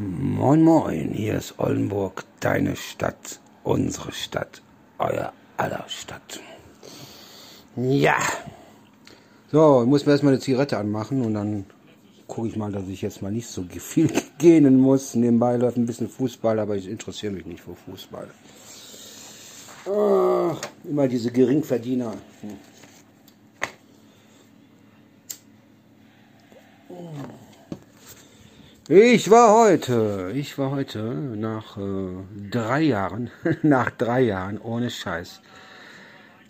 Moin Moin, hier ist Oldenburg, deine Stadt, unsere Stadt, euer aller Stadt. Ja, so, ich muss mir erstmal eine Zigarette anmachen und dann gucke ich mal, dass ich jetzt mal nicht so viel gehen muss. Nebenbei läuft ein bisschen Fußball, aber ich interessiere mich nicht für Fußball. Ach, immer diese Geringverdiener. Hm. Ich war heute, ich war heute nach äh, drei Jahren, nach drei Jahren, ohne Scheiß,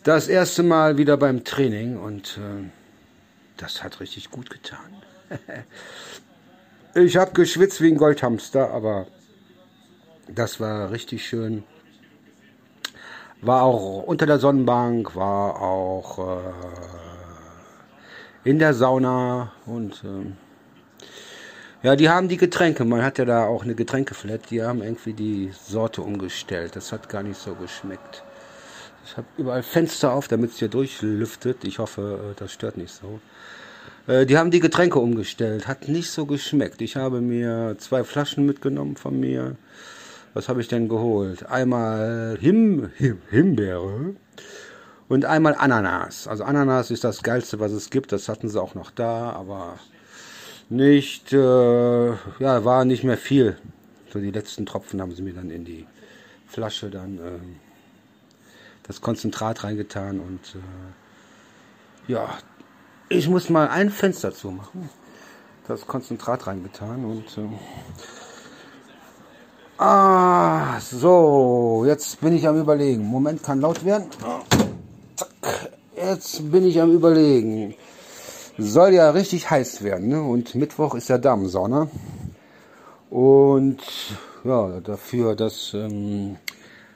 das erste Mal wieder beim Training und äh, das hat richtig gut getan. ich habe geschwitzt wie ein Goldhamster, aber das war richtig schön. War auch unter der Sonnenbank, war auch äh, in der Sauna und äh, ja, die haben die Getränke. Man hat ja da auch eine Getränkeflat. Die haben irgendwie die Sorte umgestellt. Das hat gar nicht so geschmeckt. Ich habe überall Fenster auf, damit es hier durchlüftet. Ich hoffe, äh, das stört nicht so. Äh, die haben die Getränke umgestellt. Hat nicht so geschmeckt. Ich habe mir zwei Flaschen mitgenommen von mir. Was habe ich denn geholt? Einmal Him, Him, Himbeere und einmal Ananas. Also Ananas ist das geilste, was es gibt. Das hatten sie auch noch da, aber nicht, äh, ja, war nicht mehr viel. So die letzten Tropfen haben sie mir dann in die Flasche dann äh, das Konzentrat reingetan und äh, ja, ich muss mal ein Fenster zumachen. Das Konzentrat reingetan und äh, ah, so, jetzt bin ich am überlegen. Moment, kann laut werden. Jetzt bin ich am überlegen soll ja richtig heiß werden. Ne? Und Mittwoch ist ja Damensauna. Und ja, dafür, dass ähm,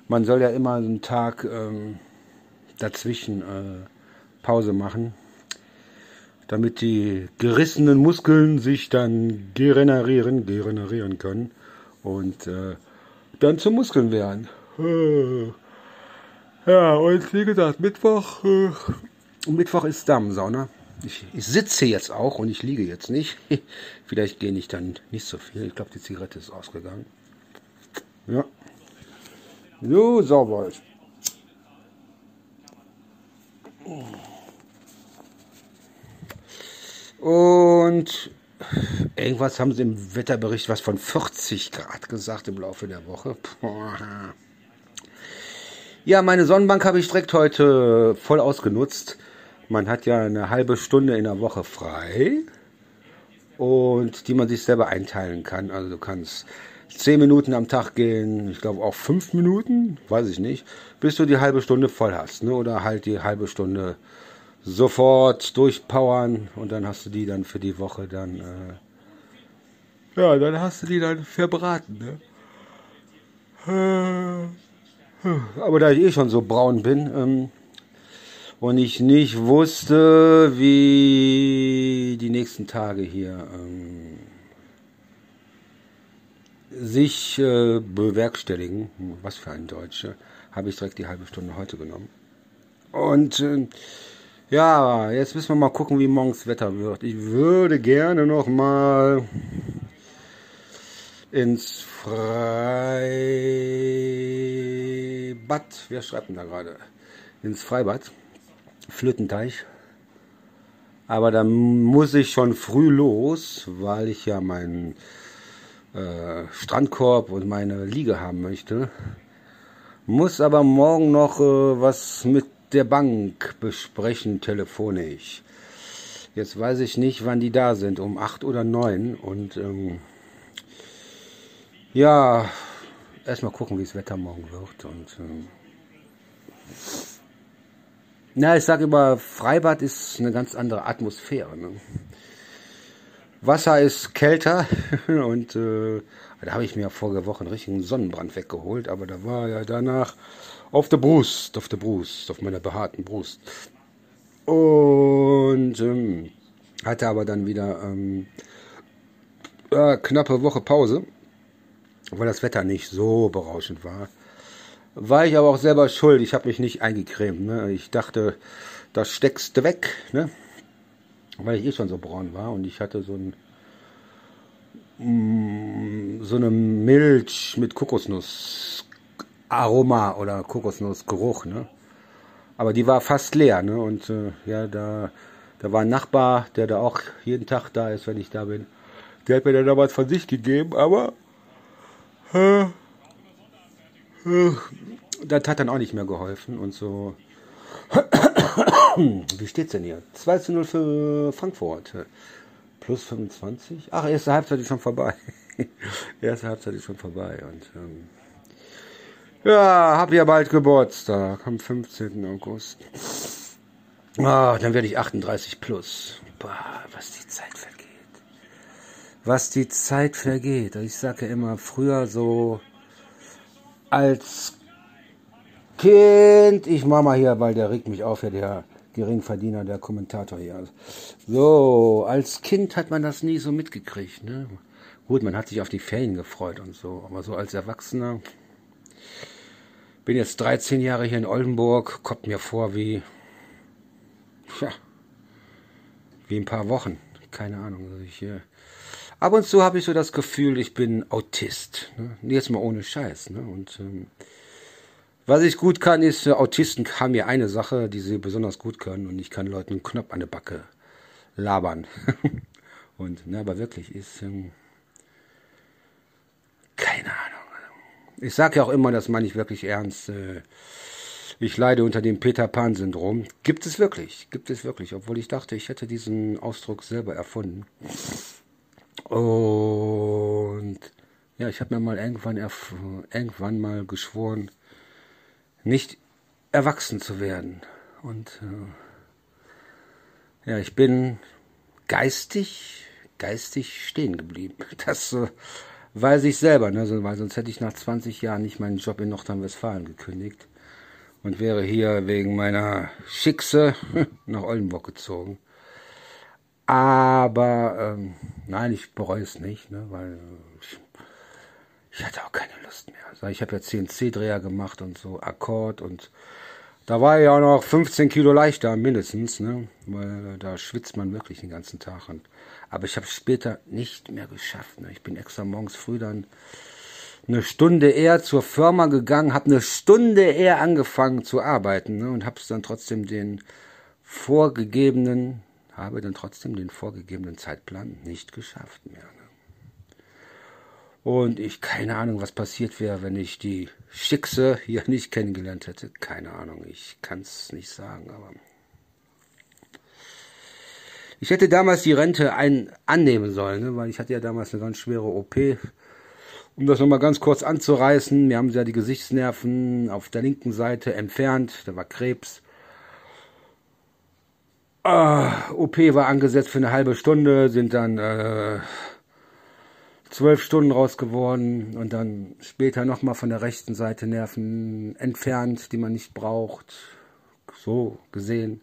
man soll ja immer einen Tag ähm, dazwischen äh, Pause machen, damit die gerissenen Muskeln sich dann regenerieren, regenerieren können und äh, dann zu Muskeln werden. Ja, und wie gesagt, Mittwoch, äh, Mittwoch ist Damensauna. Ich, ich, sitze jetzt auch und ich liege jetzt nicht. Vielleicht gehe ich dann nicht so viel. Ich glaube, die Zigarette ist ausgegangen. Ja. So, sauber. Und irgendwas haben sie im Wetterbericht was von 40 Grad gesagt im Laufe der Woche. Ja, meine Sonnenbank habe ich direkt heute voll ausgenutzt. Man hat ja eine halbe Stunde in der Woche frei und die man sich selber einteilen kann. Also du kannst zehn Minuten am Tag gehen, ich glaube auch fünf Minuten, weiß ich nicht, bis du die halbe Stunde voll hast. Ne? Oder halt die halbe Stunde sofort durchpowern und dann hast du die dann für die Woche dann, äh, ja, dann hast du die dann verbraten. Ne? Äh, aber da ich eh schon so braun bin, ähm, und ich nicht wusste, wie die nächsten Tage hier ähm, sich äh, bewerkstelligen, was für ein Deutsche, habe ich direkt die halbe Stunde heute genommen. Und äh, ja, jetzt müssen wir mal gucken, wie morgens Wetter wird. Ich würde gerne noch mal ins Freibad. Wer schreibt denn da gerade? Ins Freibad. Flötenteich. Aber da muss ich schon früh los, weil ich ja meinen äh, Strandkorb und meine Liege haben möchte. Muss aber morgen noch äh, was mit der Bank besprechen, telefonisch. Jetzt weiß ich nicht, wann die da sind, um acht oder neun. Und ähm, ja, erstmal gucken, wie das Wetter morgen wird. Und ähm, na, ich sage immer, Freibad ist eine ganz andere Atmosphäre. Ne? Wasser ist kälter und äh, da habe ich mir vorige Woche einen richtigen Sonnenbrand weggeholt, aber da war ja danach auf der Brust, auf der Brust, auf meiner behaarten Brust. Und ähm, hatte aber dann wieder ähm, äh, knappe Woche Pause, weil das Wetter nicht so berauschend war. War ich aber auch selber schuld. Ich habe mich nicht eingecremt. Ne? Ich dachte, das steckst du weg, ne? weil ich eh schon so braun war und ich hatte so ein mm, so eine Milch mit Kokosnuss Aroma oder Kokosnussgeruch, ne? Aber die war fast leer, ne? Und äh, ja, da, da war ein Nachbar, der da auch jeden Tag da ist, wenn ich da bin. Der hat mir dann damals von sich gegeben, aber äh, das hat dann auch nicht mehr geholfen und so. Wie steht's denn hier? 2 zu 0 für Frankfurt. Plus 25. Ach, erste Halbzeit ist schon vorbei. erste Halbzeit ist schon vorbei. Und ähm, ja, hab ja bald Geburtstag, am 15. August. Ah, dann werde ich 38 plus. Boah, was die Zeit vergeht. Was die Zeit vergeht. Ich sage ja immer, früher so als Kind, ich mach mal hier, weil der regt mich auf, ja, der Geringverdiener, der Kommentator hier. So, als Kind hat man das nie so mitgekriegt, ne? Gut, man hat sich auf die Ferien gefreut und so, aber so als Erwachsener, bin jetzt 13 Jahre hier in Oldenburg, kommt mir vor wie, ja, wie ein paar Wochen, keine Ahnung. Also ich, äh, ab und zu habe ich so das Gefühl, ich bin Autist, ne? jetzt mal ohne Scheiß, ne? und ähm, was ich gut kann, ist, äh, Autisten haben ja eine Sache, die sie besonders gut können und ich kann Leuten einen Knopf an der Backe labern. und, ne, aber wirklich ist, ähm, keine Ahnung. Ich sage ja auch immer, das meine ich wirklich ernst. Äh, ich leide unter dem Peter Pan-Syndrom. Gibt es wirklich, gibt es wirklich, obwohl ich dachte, ich hätte diesen Ausdruck selber erfunden. Und ja, ich habe mir mal irgendwann, irgendwann mal geschworen, nicht erwachsen zu werden. Und äh, ja, ich bin geistig, geistig stehen geblieben. Das äh, weiß ich selber, ne? weil sonst hätte ich nach 20 Jahren nicht meinen Job in Nordrhein-Westfalen gekündigt und wäre hier wegen meiner Schickse nach Oldenburg gezogen. Aber ähm, nein, ich bereue es nicht, ne? weil ich ich hatte auch keine Lust mehr. Also ich habe ja CNC-Dreher gemacht und so, Akkord und da war ja auch noch 15 Kilo leichter mindestens, ne? weil da schwitzt man wirklich den ganzen Tag. Und, aber ich habe es später nicht mehr geschafft. Ne? Ich bin extra morgens früh dann eine Stunde eher zur Firma gegangen, habe eine Stunde eher angefangen zu arbeiten ne? und habe es dann trotzdem den vorgegebenen, habe dann trotzdem den vorgegebenen Zeitplan nicht geschafft mehr. Ne? Und ich keine Ahnung, was passiert wäre, wenn ich die Schickse hier nicht kennengelernt hätte. Keine Ahnung, ich kann es nicht sagen, aber. Ich hätte damals die Rente ein annehmen sollen, ne? weil ich hatte ja damals eine ganz schwere OP. Um das nochmal ganz kurz anzureißen, mir haben sie ja die Gesichtsnerven auf der linken Seite entfernt, da war Krebs. Ah, OP war angesetzt für eine halbe Stunde, sind dann äh, zwölf Stunden raus geworden und dann später nochmal von der rechten Seite Nerven entfernt, die man nicht braucht. So gesehen.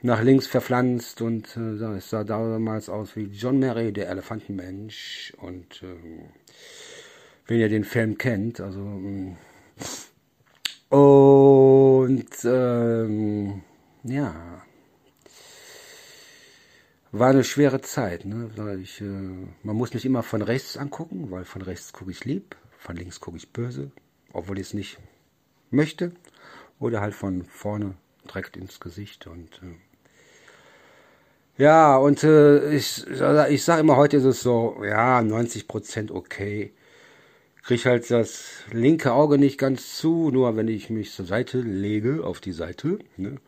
Nach links verpflanzt und äh, es sah damals aus wie John Murray, der Elefantenmensch. Und äh, wenn ihr den Film kennt, also. Mm. Und ähm, ja, war eine schwere Zeit. Ne? Ich, äh, man muss mich immer von rechts angucken, weil von rechts gucke ich lieb, von links gucke ich böse, obwohl ich es nicht möchte. Oder halt von vorne direkt ins Gesicht. Und äh, ja, und äh, ich, ich sage immer, heute ist es so, ja, 90% okay. Krieg halt das linke Auge nicht ganz zu, nur wenn ich mich zur Seite lege, auf die Seite. Ne?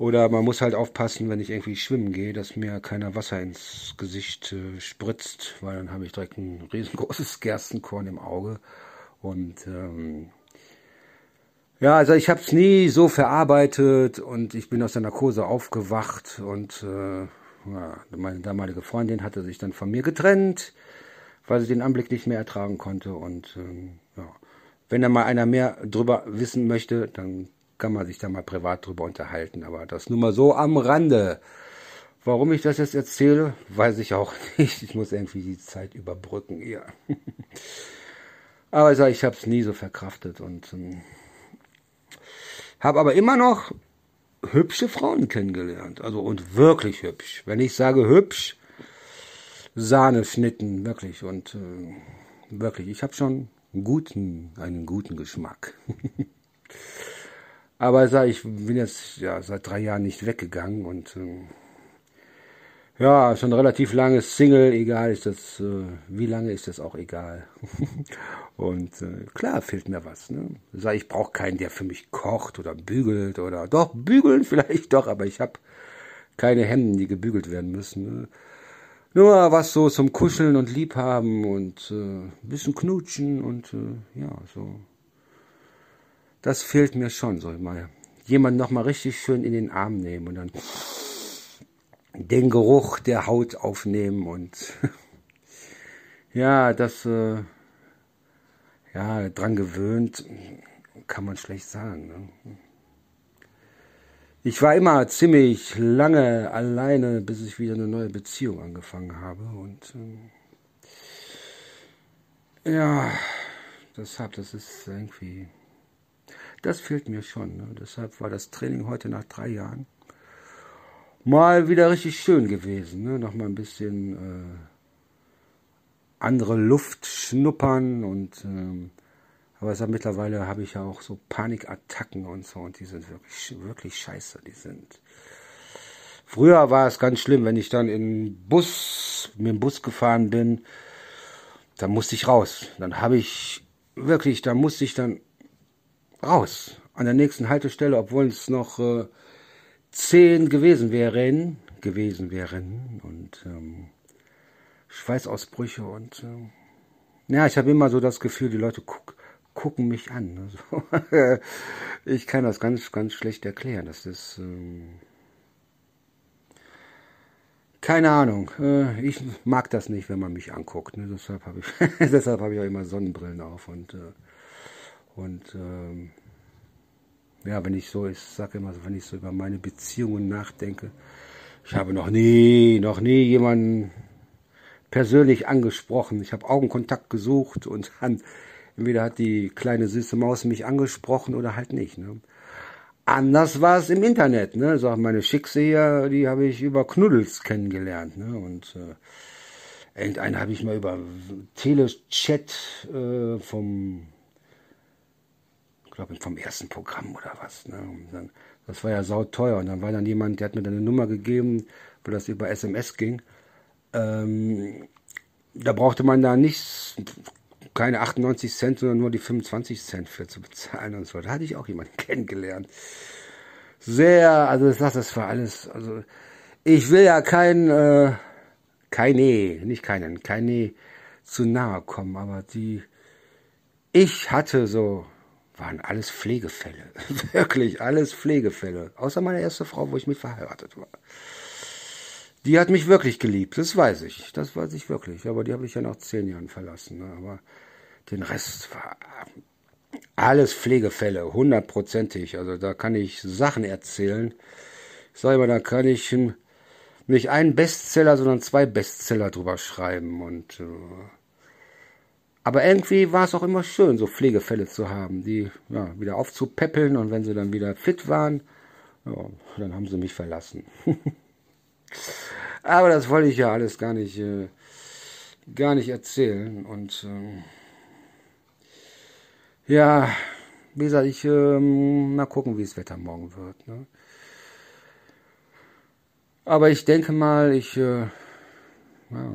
Oder man muss halt aufpassen, wenn ich irgendwie schwimmen gehe, dass mir keiner Wasser ins Gesicht äh, spritzt, weil dann habe ich direkt ein riesengroßes Gerstenkorn im Auge. Und ähm, ja, also ich habe es nie so verarbeitet und ich bin aus der Narkose aufgewacht und äh, ja, meine damalige Freundin hatte sich dann von mir getrennt, weil sie den Anblick nicht mehr ertragen konnte. Und ähm, ja, wenn da mal einer mehr drüber wissen möchte, dann kann man sich da mal privat drüber unterhalten, aber das nur mal so am Rande. Warum ich das jetzt erzähle, weiß ich auch nicht. Ich muss irgendwie die Zeit überbrücken hier. Aber ich habe es nie so verkraftet und ähm, habe aber immer noch hübsche Frauen kennengelernt. Also und wirklich hübsch. Wenn ich sage hübsch, Sahneschnitten, wirklich. Und äh, wirklich, ich habe schon guten, einen guten Geschmack. Aber sag, ich bin jetzt ja seit drei Jahren nicht weggegangen und äh, ja, schon relativ lange Single, egal ist das, äh, wie lange ist das auch egal. und äh, klar fehlt mir was. Ne? Sag, ich brauche keinen, der für mich kocht oder bügelt oder doch bügeln vielleicht doch, aber ich habe keine Hemden, die gebügelt werden müssen. Ne? Nur was so zum Kuscheln und Liebhaben und äh, bisschen knutschen und äh, ja, so. Das fehlt mir schon, so mal jemand noch mal richtig schön in den Arm nehmen und dann den Geruch der Haut aufnehmen und ja, das äh, ja dran gewöhnt, kann man schlecht sagen. Ne? Ich war immer ziemlich lange alleine, bis ich wieder eine neue Beziehung angefangen habe und äh, ja, deshalb, das ist irgendwie, das fehlt mir schon. Ne? Deshalb war das Training heute nach drei Jahren mal wieder richtig schön gewesen. Ne? Noch mal ein bisschen äh, andere Luft schnuppern und ähm, aber sag, mittlerweile habe ich ja auch so Panikattacken und so und die sind wirklich wirklich scheiße. Die sind Früher war es ganz schlimm, wenn ich dann in Bus mit dem Bus gefahren bin, dann musste ich raus. Dann habe ich wirklich, da musste ich dann raus an der nächsten Haltestelle, obwohl es noch äh, zehn gewesen wären, gewesen wären und ähm, Schweißausbrüche und äh, ja, ich habe immer so das Gefühl, die Leute guck, gucken mich an. Also, ich kann das ganz, ganz schlecht erklären. Das ist ähm, keine Ahnung. Äh, ich mag das nicht, wenn man mich anguckt. Ne? Deshalb habe ich, deshalb habe ich auch immer Sonnenbrillen auf und äh, und ähm, ja, wenn ich so, ich sage immer wenn ich so über meine Beziehungen nachdenke, ich habe noch nie, noch nie jemanden persönlich angesprochen. Ich habe Augenkontakt gesucht und dann entweder hat die kleine süße Maus mich angesprochen oder halt nicht. Ne? Anders war es im Internet. Ne? So meine Schickse hier, die habe ich über Knuddels kennengelernt. Ne? Und äh, irgendeinen habe ich mal über Telechat äh, vom glaube vom ersten Programm oder was. Ne? Dann, das war ja sauteuer. Und dann war dann jemand, der hat mir dann eine Nummer gegeben, weil das über SMS ging. Ähm, da brauchte man da nichts, keine 98 Cent, sondern nur die 25 Cent für zu bezahlen und so. Da hatte ich auch jemanden kennengelernt. Sehr, also ich das war alles, also ich will ja kein, äh, keine, nicht keinen, keine zu nahe kommen, aber die, ich hatte so waren alles Pflegefälle. Wirklich alles Pflegefälle. Außer meine erste Frau, wo ich mit verheiratet war. Die hat mich wirklich geliebt, das weiß ich. Das weiß ich wirklich. Aber die habe ich ja nach zehn Jahren verlassen. Ne? Aber den Rest war alles Pflegefälle, hundertprozentig. Also da kann ich Sachen erzählen. Ich sage immer, da kann ich nicht einen Bestseller, sondern zwei Bestseller drüber schreiben. Und äh, aber irgendwie war es auch immer schön, so Pflegefälle zu haben, die ja, wieder aufzupäppeln und wenn sie dann wieder fit waren, ja, dann haben sie mich verlassen. Aber das wollte ich ja alles gar nicht, äh, gar nicht erzählen. Und äh, ja, wie gesagt, ich äh, mal gucken, wie das Wetter morgen wird. Ne? Aber ich denke mal, ich äh, ja,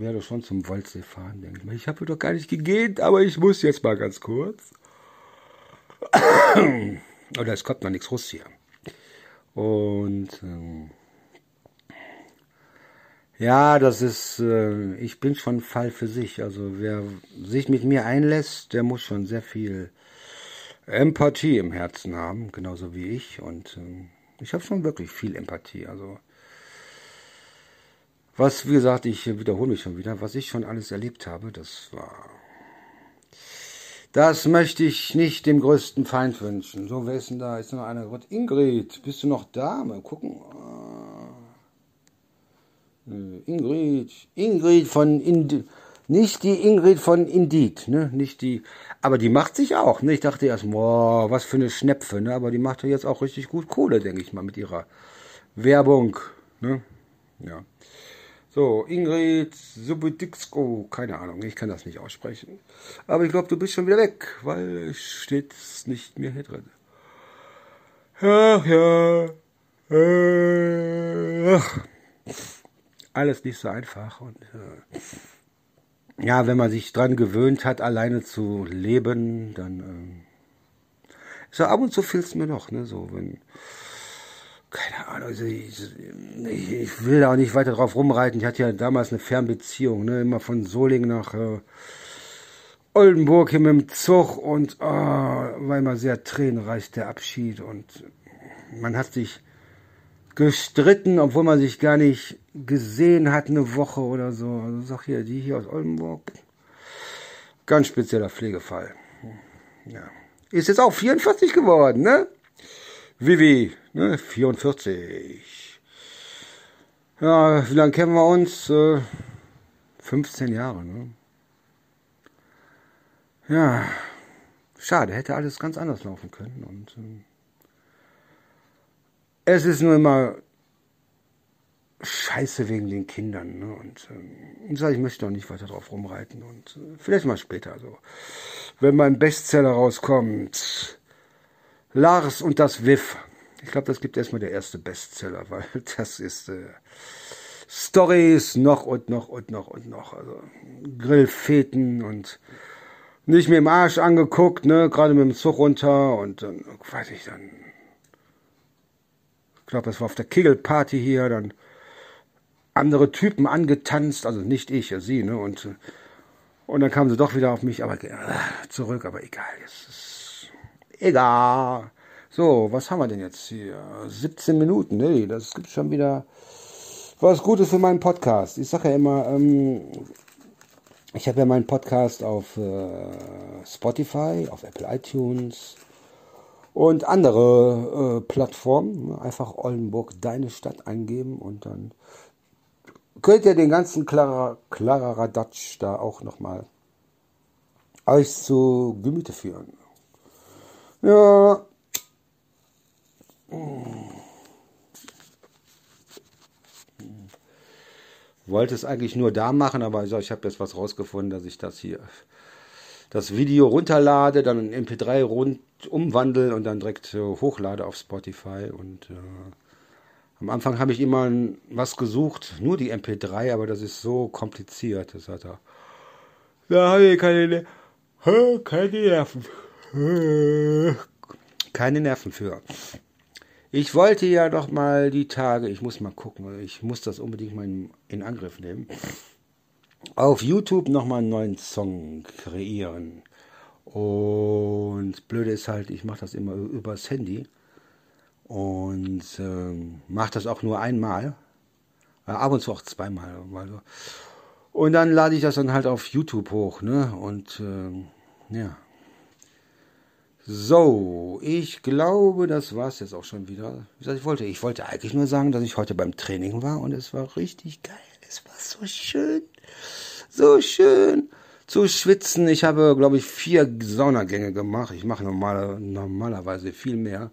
werde schon zum Waldsee fahren, denke ich mal. Ich habe doch gar nicht gegeben, aber ich muss jetzt mal ganz kurz. Oder es kommt noch nichts Russ hier. Und ähm, ja, das ist, äh, ich bin schon Fall für sich. Also wer sich mit mir einlässt, der muss schon sehr viel Empathie im Herzen haben, genauso wie ich. Und äh, ich habe schon wirklich viel Empathie. Also was, wie gesagt, ich wiederhole mich schon wieder, was ich schon alles erlebt habe, das war. Das möchte ich nicht dem größten Feind wünschen. So, wer ist denn da? Ist noch einer? Ingrid, bist du noch da? Mal gucken. Äh, Ingrid, Ingrid von Ind nicht die Ingrid von Indeed, ne? Nicht die, aber die macht sich auch. Ne? Ich dachte erst, boah, was für eine Schnepfe, ne? Aber die macht ja jetzt auch richtig gut Kohle, denke ich mal, mit ihrer Werbung, ne? Ja. So, Ingrid Subudixko, keine Ahnung, ich kann das nicht aussprechen. Aber ich glaube, du bist schon wieder weg, weil es steht nicht mehr hier drin. Ach ja, äh, ach. alles nicht so einfach. Und äh, ja, wenn man sich dran gewöhnt hat, alleine zu leben, dann äh, so ab und zu fehlt es mir noch, ne, so wenn keine Ahnung, also ich, ich, will da auch nicht weiter drauf rumreiten. Ich hatte ja damals eine Fernbeziehung, ne, immer von Solingen nach äh, Oldenburg hier mit dem Zug und oh, war immer sehr tränenreich der Abschied und man hat sich gestritten, obwohl man sich gar nicht gesehen hat, eine Woche oder so. Also sag hier, die hier aus Oldenburg, ganz spezieller Pflegefall. Ja. Ist jetzt auch 44 geworden, ne? Vivi, ne? 44. Ja, wie lange kennen wir uns? Äh, 15 Jahre, ne? Ja, schade, hätte alles ganz anders laufen können und äh, es ist nur immer scheiße wegen den Kindern. Ne? Und ähm, ich möchte auch nicht weiter drauf rumreiten. Und äh, vielleicht mal später so. Wenn mein Bestseller rauskommt. Lars und das Wiff. Ich glaube, das gibt erstmal der erste Bestseller, weil das ist äh, Stories noch und noch und noch und noch. Also Grillfeten und nicht mit dem Arsch angeguckt, ne, gerade mit dem Zug runter und dann, weiß ich, dann ich glaube, das war auf der Kegelparty hier, dann andere Typen angetanzt, also nicht ich, ja sie, ne? Und, und dann kamen sie doch wieder auf mich, aber äh, zurück, aber egal, es ist egal. So, was haben wir denn jetzt hier? 17 Minuten, ne? Das gibt schon wieder was Gutes für meinen Podcast. Ich sage ja immer, ähm, ich habe ja meinen Podcast auf äh, Spotify, auf Apple iTunes, und andere äh, Plattformen. Einfach Oldenburg, deine Stadt eingeben und dann könnt ihr den ganzen Klara, Kladderadatsch da auch nochmal euch zu Gemüte führen. Ja. Wollte es eigentlich nur da machen, aber ich habe jetzt was rausgefunden, dass ich das hier das Video runterlade, dann in MP3 rund umwandle und dann direkt äh, hochlade auf Spotify. Und äh, am Anfang habe ich immer was gesucht, nur die MP3, aber das ist so kompliziert. Das hat er. Da habe ich keine, keine Nerven. Keine Nerven für. Ich wollte ja doch mal die Tage, ich muss mal gucken, ich muss das unbedingt mal in, Angriff nehmen auf YouTube nochmal einen neuen Song kreieren. Und blöde ist halt, ich mache das immer übers Handy und ähm, mache das auch nur einmal, äh, ab und zu auch zweimal. Also. Und dann lade ich das dann halt auf YouTube hoch, ne? Und ähm, ja. So, ich glaube, das war es jetzt auch schon wieder. Wie gesagt, ich wollte, ich wollte eigentlich nur sagen, dass ich heute beim Training war und es war richtig geil. Es war so schön so schön zu schwitzen. Ich habe, glaube ich, vier Saunagänge gemacht. Ich mache normale, normalerweise viel mehr.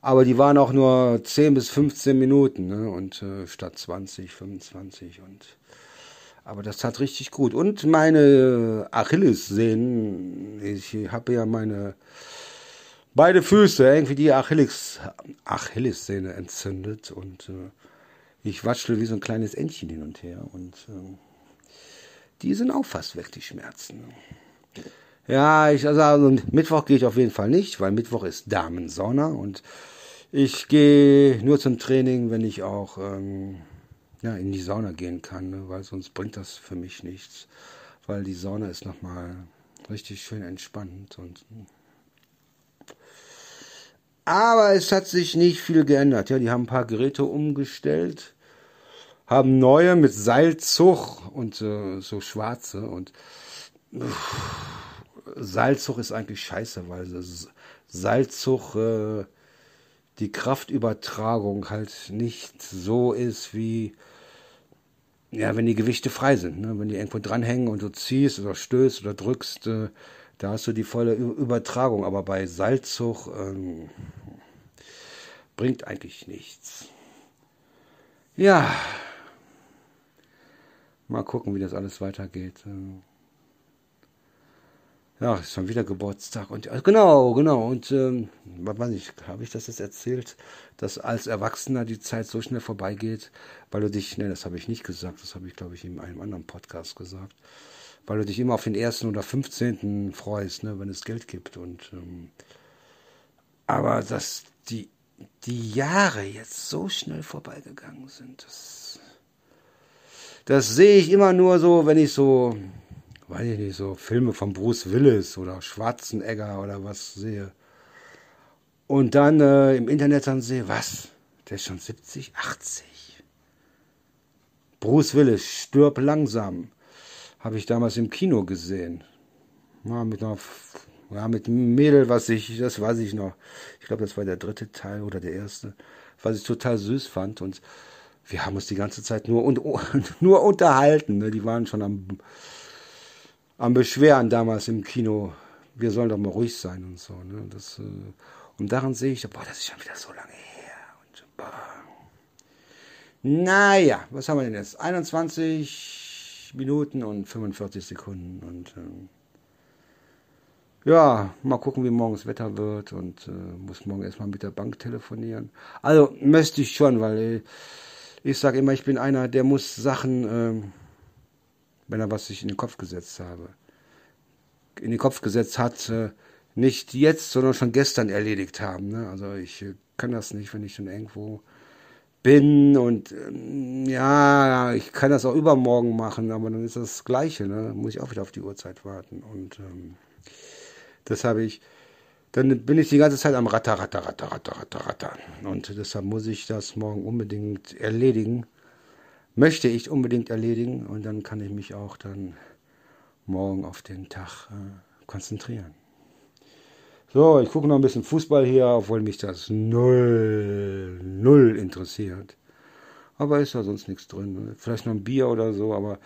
Aber die waren auch nur 10 bis 15 Minuten ne? und äh, statt 20, 25 und aber das tat richtig gut. Und meine Achillessehnen, ich habe ja meine beide Füße irgendwie die Achilles, Achillessehne entzündet und äh, ich watschle wie so ein kleines Entchen hin und her und äh, die sind auch fast weg, die Schmerzen. Ja, ich also, also Mittwoch gehe ich auf jeden Fall nicht, weil Mittwoch ist Damensauna und ich gehe nur zum Training, wenn ich auch ähm, ja, in die Sauna gehen kann, ne, weil sonst bringt das für mich nichts, weil die Sauna ist nochmal richtig schön entspannt und aber es hat sich nicht viel geändert. Ja, die haben ein paar Geräte umgestellt haben neue mit Seilzug und äh, so schwarze und uff, Seilzug ist eigentlich scheiße, weil Seilzug äh, die Kraftübertragung halt nicht so ist wie ja, wenn die Gewichte frei sind, ne? wenn die irgendwo dranhängen und du ziehst oder stößt oder drückst, äh, da hast du die volle Übertragung. Aber bei Seilzug ähm, bringt eigentlich nichts. Ja, Mal gucken, wie das alles weitergeht. Ja, ist schon wieder Geburtstag. Und äh, genau, genau. Und ähm, weiß ich, habe ich das jetzt erzählt, dass als Erwachsener die Zeit so schnell vorbeigeht, weil du dich, ne, das habe ich nicht gesagt, das habe ich, glaube ich, in einem anderen Podcast gesagt, weil du dich immer auf den ersten oder 15. freust, ne, wenn es Geld gibt. Und ähm, aber dass die, die Jahre jetzt so schnell vorbeigegangen sind, das, das sehe ich immer nur so, wenn ich so weiß ich nicht, so Filme von Bruce Willis oder Schwarzenegger oder was sehe. Und dann äh, im Internet dann sehe, was? Der ist schon 70, 80. Bruce Willis, stirb langsam. Habe ich damals im Kino gesehen. Ja, mit einer, ja, mit einem Mädel, was ich, das weiß ich noch. Ich glaube, das war der dritte Teil oder der erste, was ich total süß fand. Und wir haben uns die ganze Zeit nur, und, nur unterhalten. Ne? Die waren schon am, am Beschweren damals im Kino, wir sollen doch mal ruhig sein und so. Ne? Das, äh, und daran sehe ich, boah, das ist schon wieder so lange her. Und, boah. Naja, was haben wir denn jetzt? 21 Minuten und 45 Sekunden. Und ähm, ja, mal gucken, wie morgen das Wetter wird und äh, muss morgen erstmal mit der Bank telefonieren. Also möchte ich schon, weil äh, ich sage immer, ich bin einer, der muss Sachen... Wenn er was sich in den Kopf gesetzt habe. In den Kopf gesetzt hat, äh, nicht jetzt, sondern schon gestern erledigt haben. Ne? Also ich äh, kann das nicht, wenn ich schon irgendwo bin und ähm, ja, ich kann das auch übermorgen machen, aber dann ist das Gleiche, ne? Dann muss ich auch wieder auf die Uhrzeit warten und ähm, das habe ich, dann bin ich die ganze Zeit am Ratter, Ratter, Ratter, Ratter, Ratter, Ratter und deshalb muss ich das morgen unbedingt erledigen möchte ich unbedingt erledigen und dann kann ich mich auch dann morgen auf den Tag äh, konzentrieren. So, ich gucke noch ein bisschen Fußball hier, obwohl mich das null, null interessiert. Aber ist da sonst nichts drin. Vielleicht noch ein Bier oder so, aber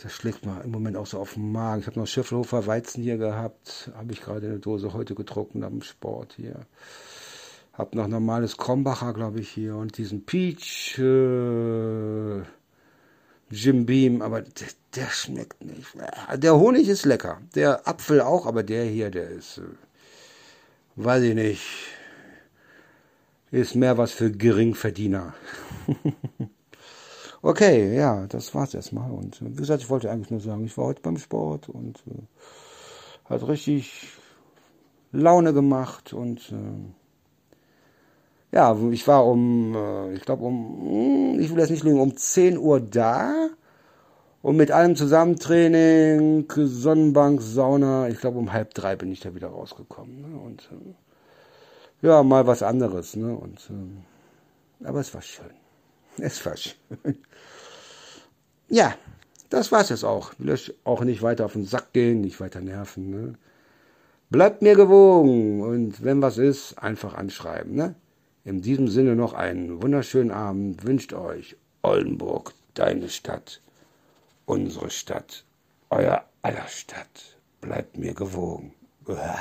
das schlägt mir im Moment auch so auf den Magen. Ich habe noch Schöffelhofer Weizen hier gehabt, habe ich gerade eine Dose heute getrunken am Sport hier. Hab noch normales Krombacher, glaube ich, hier und diesen Peach. Äh, Jim Beam, aber der, der, schmeckt nicht. Der Honig ist lecker. Der Apfel auch, aber der hier, der ist, äh, weiß ich nicht, ist mehr was für Geringverdiener. okay, ja, das war's erstmal. Und äh, wie gesagt, ich wollte eigentlich nur sagen, ich war heute beim Sport und äh, hat richtig Laune gemacht und äh, ja, ich war um, äh, ich glaube um, hm, ich will jetzt nicht lügen, um 10 Uhr da. Und mit allem zusammen Training, Sonnenbank, Sauna, ich glaube um halb drei bin ich da wieder rausgekommen. Ne? Und äh, ja, mal was anderes. Ne? Und, äh, aber es war schön. Es war schön. Ja, das war's jetzt auch. Will euch auch nicht weiter auf den Sack gehen, nicht weiter nerven. Ne? Bleibt mir gewogen und wenn was ist, einfach anschreiben. Ne? In diesem Sinne noch einen wunderschönen Abend wünscht euch Oldenburg, deine Stadt, unsere Stadt, euer aller Stadt. Bleibt mir gewogen. Uah.